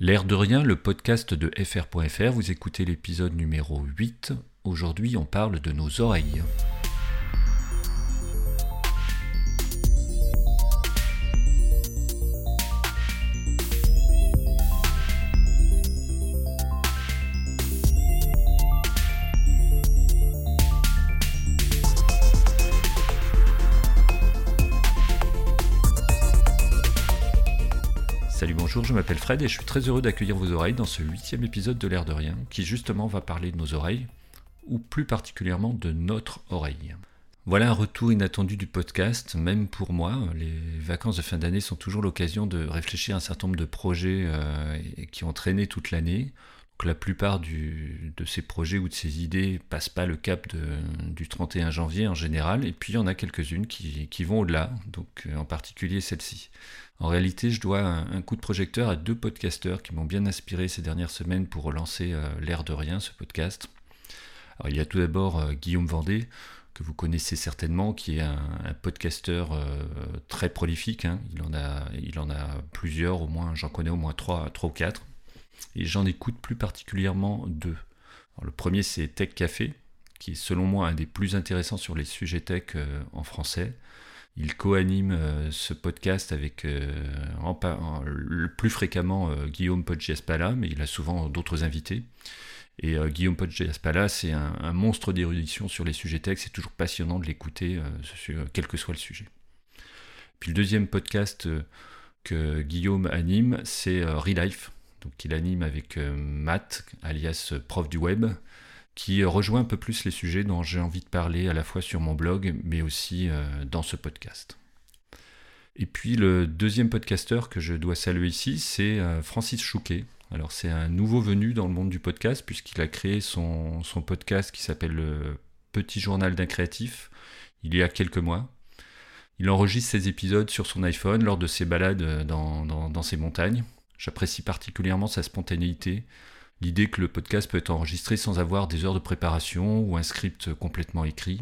L'air de rien, le podcast de fr.fr, vous écoutez l'épisode numéro 8. Aujourd'hui, on parle de nos oreilles. Je m'appelle Fred et je suis très heureux d'accueillir vos oreilles dans ce huitième épisode de l'air de rien, qui justement va parler de nos oreilles, ou plus particulièrement de notre oreille. Voilà un retour inattendu du podcast, même pour moi. Les vacances de fin d'année sont toujours l'occasion de réfléchir à un certain nombre de projets euh, qui ont traîné toute l'année. La plupart de ces projets ou de ces idées passent pas le cap du 31 janvier en général, et puis il y en a quelques-unes qui, vont au-delà, donc euh, en particulier celle-ci. En réalité, je dois un, coup de projecteur à deux podcasteurs qui m'ont bien inspiré ces dernières semaines pour relancer euh, L'air de rien, ce podcast. Il y a tout d'abord euh, Guillaume Vendée, que vous connaissez certainement, qui est un, podcasteur très prolifique. Hein. Il, en a, plusieurs, au moins, j'en connais au moins trois ou quatre. Et j'en écoute plus particulièrement deux. le premier, c'est Tech Café, qui est selon moi un des plus intéressants sur les sujets tech en français. Il co-anime euh, ce podcast avec euh, le plus fréquemment euh, Guillaume Podgiaspala, mais il a souvent d'autres invités. Et Guillaume Podgiaspala, c'est un, monstre d'érudition sur les sujets tech. C'est toujours passionnant de l'écouter, quel que soit le sujet. Puis le deuxième podcast que Guillaume anime, c'est Relife. Donc il anime avec Matt, alias prof du web, qui rejoint un peu plus les sujets dont j'ai envie de parler à la fois sur mon blog, mais aussi euh, dans ce podcast. Et puis le deuxième podcasteur que je dois saluer ici, c'est euh, Francis Chouquet. Alors c'est un nouveau venu dans le monde du podcast, puisqu'il a créé son, podcast qui s'appelle le Petit Journal d'un créatif il y a quelques mois. Il enregistre ses épisodes sur son iPhone lors de ses balades dans, dans, dans ses montagnes. J'apprécie particulièrement sa spontanéité, L'idée que le podcast peut être enregistré sans avoir des heures de préparation ou un script complètement écrit.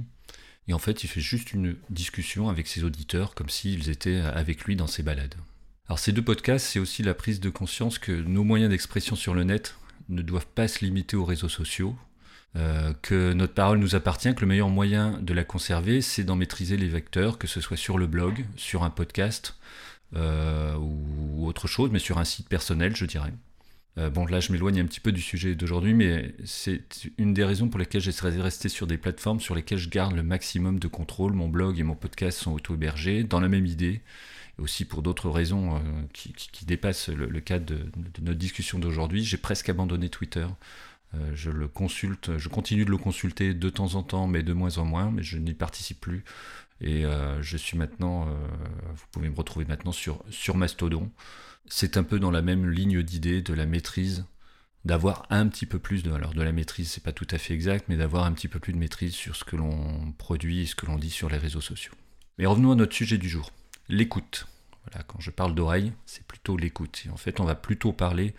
Et en fait, il fait juste une discussion avec ses auditeurs comme s'ils étaient avec lui dans ses balades. Alors ces deux podcasts, c'est aussi la prise de conscience que nos moyens d'expression sur le net ne doivent pas se limiter aux réseaux sociaux, euh, que notre parole nous appartient, que le meilleur moyen de la conserver, c'est d'en maîtriser les vecteurs, que ce soit sur le blog, sur un podcast ou autre chose, mais sur un site personnel, je dirais. Euh, bon, là, je m'éloigne un petit peu du sujet d'aujourd'hui, mais c'est une des raisons pour lesquelles j'essaierai de rester sur des plateformes sur lesquelles je garde le maximum de contrôle. Mon blog et mon podcast sont auto-hébergés, dans la même idée, et aussi pour d'autres raisons euh, qui, dépassent le, cadre de, notre discussion d'aujourd'hui. J'ai presque abandonné Twitter. Euh, je le consulte, je continue de le consulter de temps en temps, mais de moins en moins, mais je n'y participe plus. Et je suis maintenant, vous pouvez me retrouver maintenant sur, sur Mastodon c'est un peu dans la même ligne d'idée de la maîtrise, d'avoir un petit peu plus de, alors de la maîtrise, c'est pas tout à fait exact, mais d'avoir un petit peu plus de maîtrise sur ce que l'on produit et ce que l'on dit sur les réseaux sociaux. Mais revenons à notre sujet du jour, l'écoute. Voilà, quand je parle d'oreille, c'est plutôt l'écoute. Et en fait, on va plutôt parler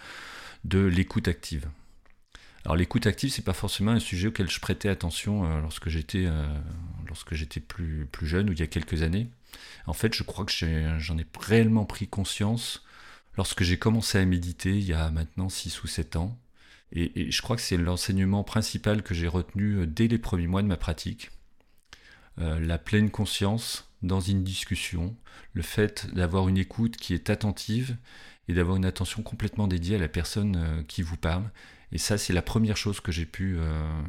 de l'écoute active. Alors l'écoute active, c'est pas forcément un sujet auquel je prêtais attention euh, lorsque j'étais euh, plus, jeune ou il y a quelques années. En fait, je crois que j'en ai réellement pris conscience lorsque j'ai commencé à méditer il y a maintenant 6 ou 7 ans. Et, je crois que c'est l'enseignement principal que j'ai retenu euh, dès les premiers mois de ma pratique. La pleine conscience dans une discussion, le fait d'avoir une écoute qui est attentive et d'avoir une attention complètement dédiée à la personne euh, qui vous parle. Et ça, c'est la première chose que j'ai pu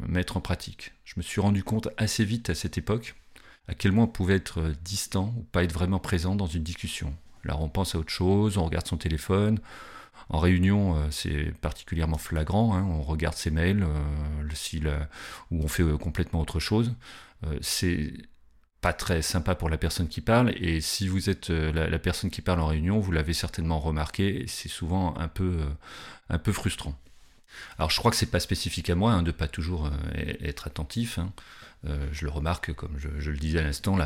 mettre en pratique. Je me suis rendu compte assez vite à cette époque à quel point on pouvait être distant ou pas être vraiment présent dans une discussion. Alors on pense à autre chose, on regarde son téléphone. En réunion, euh, c'est particulièrement flagrant. Hein. on regarde ses mails, euh, ou on fait euh, complètement autre chose. c'est pas très sympa pour la personne qui parle. Et si vous êtes la, personne qui parle en réunion, vous l'avez certainement remarqué. C'est souvent un peu, un peu frustrant. Alors je crois que c'est pas spécifique à moi hein, de pas toujours être attentif. Hein. Euh, je le remarque, comme je, le disais à l'instant,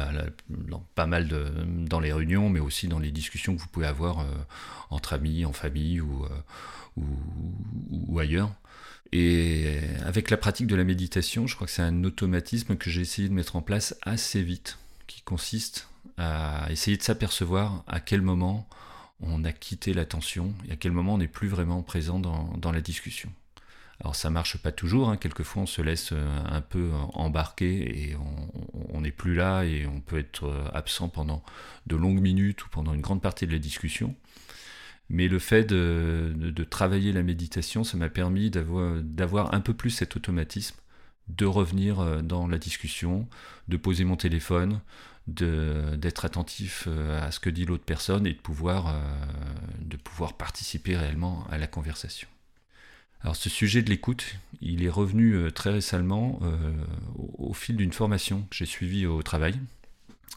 pas mal dans les réunions, mais aussi dans les discussions que vous pouvez avoir euh, entre amis, en famille euh, ou, ailleurs. Et avec la pratique de la méditation, je crois que c'est un automatisme que j'ai essayé de mettre en place assez vite, qui consiste à essayer de s'apercevoir à quel moment on a quitté l'attention et à quel moment on n'est plus vraiment présent dans, la discussion. Alors ça marche pas toujours, hein. quelquefois on se laisse euh, un peu embarquer et on n'est plus là et on peut être euh, absent pendant de longues minutes ou pendant une grande partie de la discussion. Mais le fait de, travailler la méditation, ça m'a permis d'avoir un peu plus cet automatisme, de revenir euh, dans la discussion, de poser mon téléphone, d'être attentif euh, à ce que dit l'autre personne et de pouvoir, euh, de pouvoir participer réellement à la conversation. Alors ce sujet de l'écoute, il est revenu très récemment au, fil d'une formation que j'ai suivie au travail.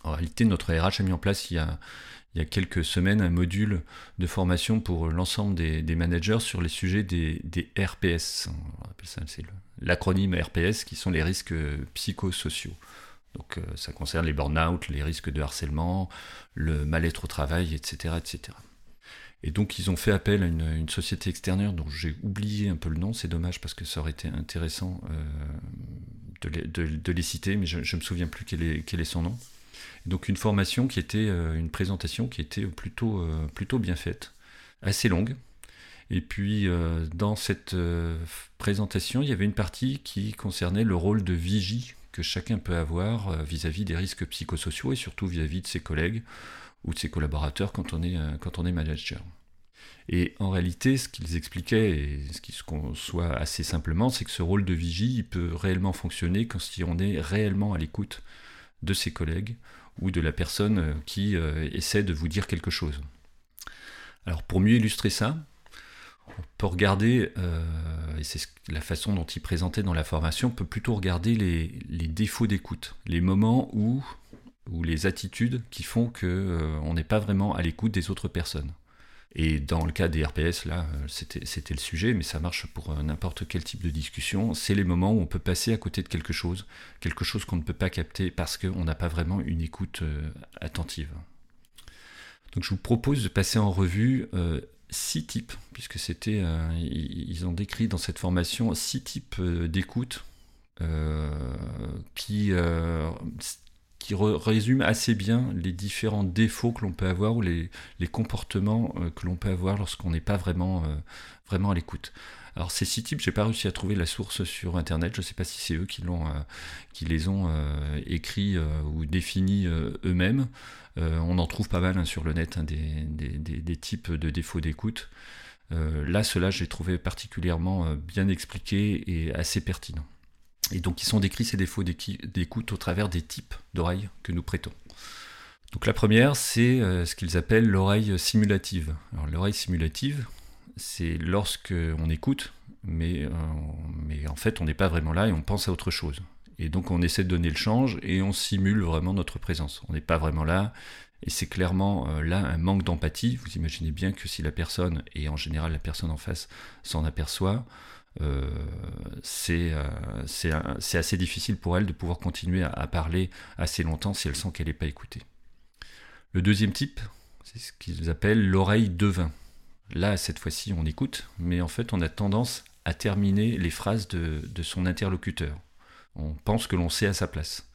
En réalité, notre RH a mis en place il y a, quelques semaines un module de formation pour l'ensemble des, managers sur les sujets des, RPS. On appelle ça, l'acronyme RPS qui sont les risques psychosociaux. Donc euh, ça concerne les burn-out, les risques de harcèlement, le mal-être au travail, etc., etc. Et donc ils ont fait appel à une, société extérieure dont j'ai oublié un peu le nom, c'est dommage parce que ça aurait été intéressant euh, de, les, citer, mais je ne me souviens plus quel est son nom. Donc une formation qui était euh, une présentation qui était plutôt, euh, plutôt bien faite, assez longue. Et puis euh, dans cette présentation, il y avait une partie qui concernait le rôle de vigie que chacun peut avoir vis-à-vis des risques psychosociaux et surtout vis-à-vis de ses collègues ou de ses collaborateurs quand on est, quand on est manager. Et en réalité, ce qu'ils expliquaient, et ce qui se conçoit assez simplement, c'est que ce rôle de vigie, peut réellement fonctionner quand on est réellement à l'écoute de ses collègues ou de la personne euh, qui euh, essaie de vous dire quelque chose. Alors pour mieux illustrer ça, on peut regarder, euh, et c'est la façon dont il présentait dans la formation, on peut plutôt regarder les, défauts d'écoute, les moments ou les attitudes qui font qu'on n'est pas vraiment à l'écoute des autres personnes. Et dans le cas des RPS, là, euh, c'était le sujet, mais ça marche pour euh, n'importe quel type de discussion. C'est les moments où on peut passer à côté de quelque chose, quelque chose qu'on ne peut pas capter parce qu'on n'a pas vraiment une écoute euh, attentive. Donc je vous propose de passer en revue six types, puisque c'était, ils ont décrit dans cette formation six types d'écoute qui qui résume assez bien les différents défauts que l'on peut avoir ou les, comportements euh, que l'on peut avoir lorsqu'on n'est pas vraiment, euh, vraiment à l'écoute. Alors ces six types, j'ai pas réussi à trouver la source sur internet. Je ne sais pas si c'est eux qui l'ont, euh, qui les ont écrits ou définis eux-mêmes. on en trouve pas mal hein, sur le net hein, des, des, types de défauts d'écoute. là, cela, j'ai trouvé particulièrement bien expliqué et assez pertinent. Et donc, ils sont décrits ces défauts d'écoute au travers des types d'oreilles que nous prêtons. Donc, la première, c'est euh, ce qu'ils appellent l'oreille simulative. Alors, l'oreille simulative, c'est lorsque on écoute, mais, euh, mais en fait, on n'est pas vraiment là et on pense à autre chose. Et donc, on essaie de donner le change et on simule vraiment notre présence. On n'est pas vraiment là. Et c'est clairement euh, là un manque d'empathie. Vous imaginez bien que si la personne, et en général la personne en face, s'en aperçoit, euh, euh, c'est assez difficile pour elle de pouvoir continuer à, parler assez longtemps si elle sent qu'elle n'est pas écoutée. Le deuxième type, c'est ce qu'ils appellent l'oreille devin. Là, cette fois-ci, on écoute, mais en fait, on a tendance à terminer les phrases de, son interlocuteur. On pense que l'on sait à sa place.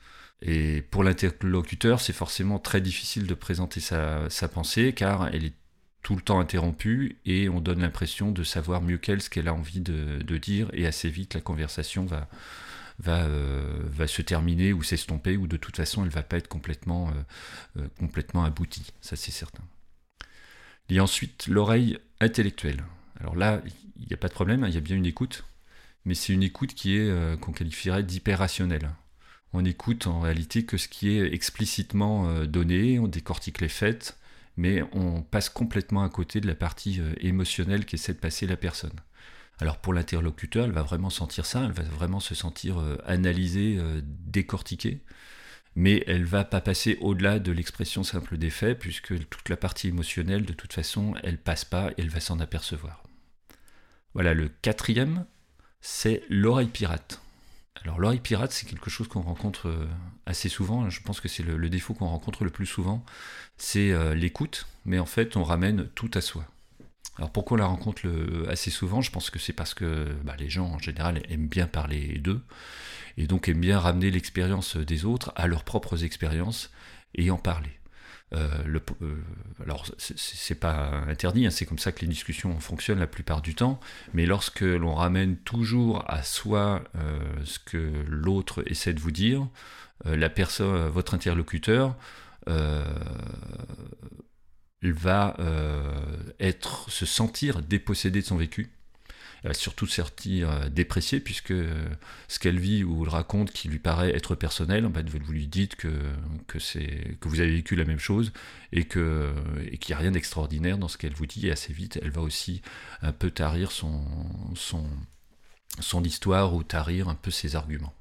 Et pour l'interlocuteur, c'est forcément très difficile de présenter sa, sa, pensée car elle est tout le temps interrompu et on donne l'impression de savoir mieux qu'elle ce qu'elle a envie de, dire et assez vite la conversation euh, va se terminer ou s'estomper ou de toute façon elle va pas être complètement, euh, euh, complètement aboutie, ça c'est certain. Il y a ensuite l'oreille intellectuelle. Alors là, il n'y a pas de problème, hein, il y a bien une écoute, mais c'est une écoute qui est qu'on qualifierait d'hyper-rationnelle. On écoute en réalité que ce qui est explicitement donné, on décortique les faits, mais on passe complètement à côté de la partie euh, émotionnelle qu'essaie de passer la personne. Alors pour l'interlocuteur, elle va vraiment sentir ça, elle va vraiment se sentir euh, analysée, euh, décortiquée, mais elle va pas passer au-delà de l'expression simple des faits, puisque toute la partie émotionnelle, de toute façon, elle passe pas et elle va s'en apercevoir. Voilà, le quatrième, c'est l'oreille pirate. Alors l'oreille pirate, c'est quelque chose qu'on rencontre euh, assez souvent. Je pense que c'est le, défaut qu'on rencontre le plus souvent. C'est euh, l'écoute, mais en fait on ramène tout à soi. Alors pourquoi on la rencontre assez souvent? Je pense que c'est parce que bah, les gens en général aiment bien parler d'eux et donc aiment bien ramener l'expérience des autres à leurs propres expériences et en parler. Le, alors c'est pas interdit, hein, c'est comme ça que les discussions fonctionnent la plupart du temps, mais lorsque l'on ramène toujours à soi ce que l'autre essaie de vous dire, la votre interlocuteur, va être, se sentir dépossédé de son vécu elle va surtout sortir euh, dépréciée, puisque euh, ce qu'elle vit ou elle raconte qui lui paraît être personnel, en vous lui dites que, vous avez vécu la même chose et qu'il et n'y a rien d'extraordinaire dans ce qu'elle vous dit, et assez vite, elle va aussi un peu tarir son, son, son histoire ou tarir un peu ses arguments.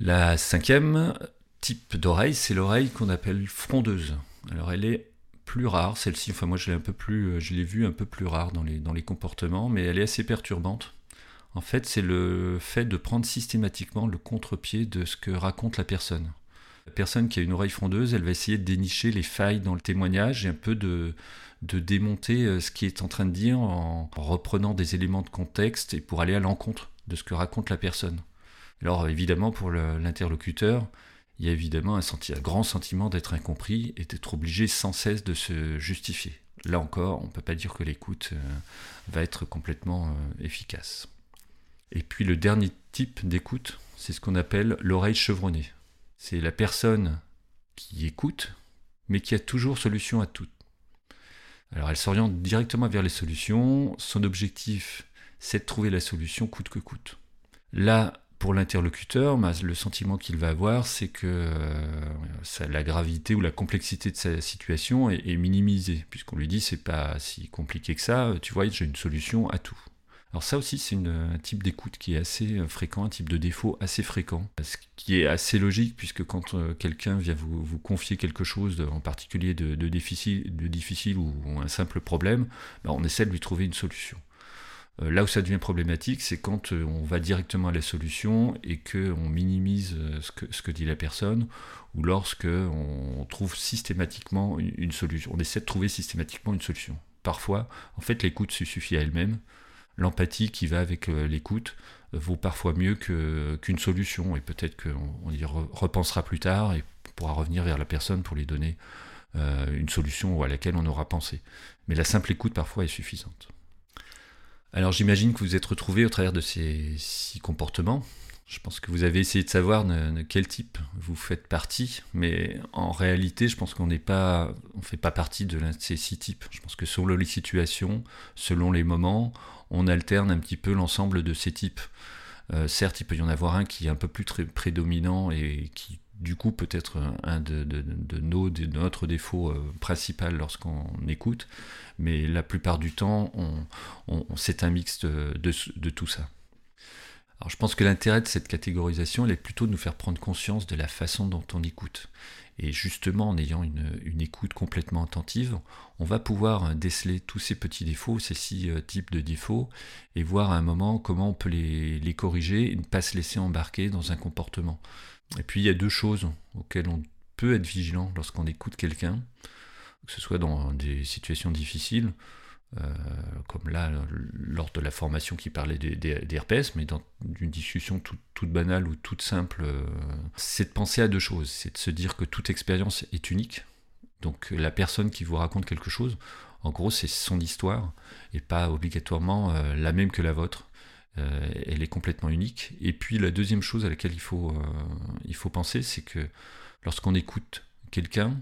La cinquième type d'oreille, c'est l'oreille qu'on appelle frondeuse. Alors elle est plus rare, celle-ci, enfin moi je l'ai un peu plus, euh, je l'ai vue un peu plus rare dans les, dans les comportements, mais elle est assez perturbante. En fait, c'est le fait de prendre systématiquement le contre-pied de ce que raconte la personne. La personne qui a une oreille frondeuse, elle va essayer de dénicher les failles dans le témoignage et un peu de, de démonter euh, ce qui est en train de dire en reprenant des éléments de contexte et pour aller à l'encontre de ce que raconte la personne. Alors évidemment, pour l'interlocuteur, il y a évidemment un, grand sentiment d'être incompris et d'être obligé sans cesse de se justifier. Là encore, on ne peut pas dire que l'écoute euh, va être complètement euh, efficace. Et puis le dernier type d'écoute, c'est ce qu'on appelle l'oreille chevronnée. C'est la personne qui écoute, mais qui a toujours solution à tout. Alors elle s'oriente directement vers les solutions, son objectif c'est de trouver la solution coûte que coûte. Là, pour l'interlocuteur, le sentiment qu'il va avoir, c'est que euh, la gravité ou la complexité de sa situation est, minimisée, puisqu'on lui dit c'est pas si compliqué que ça, tu vois, j'ai une solution à tout. Alors ça aussi, c'est un type d'écoute qui est assez euh, fréquent, un type de défaut assez fréquent, ce qui est assez logique, puisque quand euh, quelqu'un vient vous, confier quelque chose, en particulier de, difficile, ou, un simple problème, ben, on essaie de lui trouver une solution. Euh, là où ça devient problématique, c'est quand euh, on va directement à la solution et qu'on minimise euh, ce que, dit la personne, ou lorsque on trouve systématiquement une, solution. On essaie de trouver systématiquement une solution. Parfois, en fait, l'écoute suffit à elle-même. L'empathie qui va avec l'écoute vaut parfois mieux qu'une solution, et peut-être qu'on y repensera plus tard et pourra revenir vers la personne pour lui donner une solution à laquelle on aura pensé. Mais la simple écoute parfois est suffisante. Alors j'imagine que vous vous êtes retrouvé au travers de ces six comportements. Je pense que vous avez essayé de savoir de, quel type vous faites partie, mais en réalité, je pense qu'on n'est pas, on fait pas partie de de ces six types. Je pense que selon les situations, selon les moments, on alterne un petit peu l'ensemble de ces types. Euh, certes, il peut y en avoir un qui est un peu plus très prédominant et qui du coup peut-être un de, nos, de notre euh, lorsqu'on écoute, mais la plupart du temps, c'est un mix de, tout ça. Alors je pense que l'intérêt de cette catégorisation, elle est plutôt de nous faire prendre conscience de la façon dont on écoute. Et justement, en ayant une, écoute complètement attentive, on va pouvoir déceler tous ces petits défauts, ces six euh, types de défauts, et voir à un moment comment on peut les corriger et ne pas se laisser embarquer dans un comportement. Et puis il y a deux choses auxquelles on peut être vigilant lorsqu'on écoute quelqu'un, que ce soit dans des situations difficiles, euh, comme là, lors de la formation qui parlait des, RPS, mais dans une discussion toute, banale ou toute simple, euh, c'est de penser à deux choses. C'est de se dire que toute expérience est unique. Donc la personne qui vous raconte quelque chose, en gros, c'est son histoire et pas obligatoirement euh, la même que la vôtre. Euh, elle est complètement unique. Et puis la deuxième chose à laquelle il faut, euh, penser, c'est que lorsqu'on écoute quelqu'un,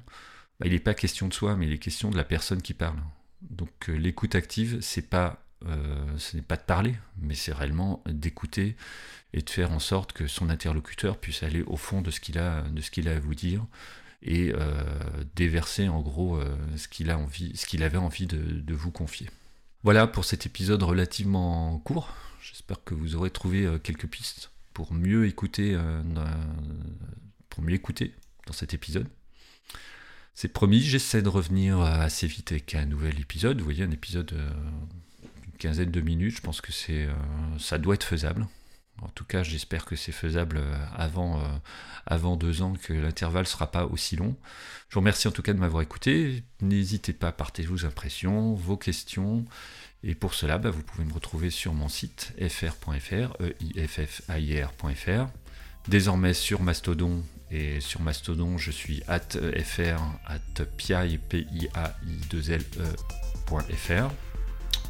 bah, il n'est pas question de soi, mais il est question de la personne qui parle. Donc euh, l'écoute active, ce n'est pas de parler, mais c'est réellement d'écouter et de faire en sorte que son interlocuteur puisse aller au fond de ce qu'il a, de ce qu'il a à vous dire et déverser en gros ce qu'il avait envie de vous confier. Voilà pour cet épisode relativement court. J'espère que vous aurez trouvé euh, quelques pistes pour mieux écouter, euh, pour mieux écouter dans cet épisode. C'est promis, j'essaie de revenir euh, assez vite avec un nouvel épisode. Vous voyez, un épisode d'une quinzaine de minutes. Je pense que c'est, ça doit être faisable. En tout cas, j'espère que c'est faisable avant, avant deux ans, que l'intervalle ne sera pas aussi long. Je vous remercie en tout cas de m'avoir écouté. N'hésitez pas à partager vos impressions, vos questions. Et pour cela, bah, vous pouvez me retrouver sur mon site fr.fr, e désormais sur Mastodon. Et sur Mastodon, je suis at fr at p i a i 2 l e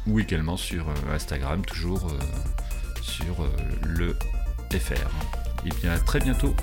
ou également sur Instagram, toujours sur le FR. Et bien à très bientôt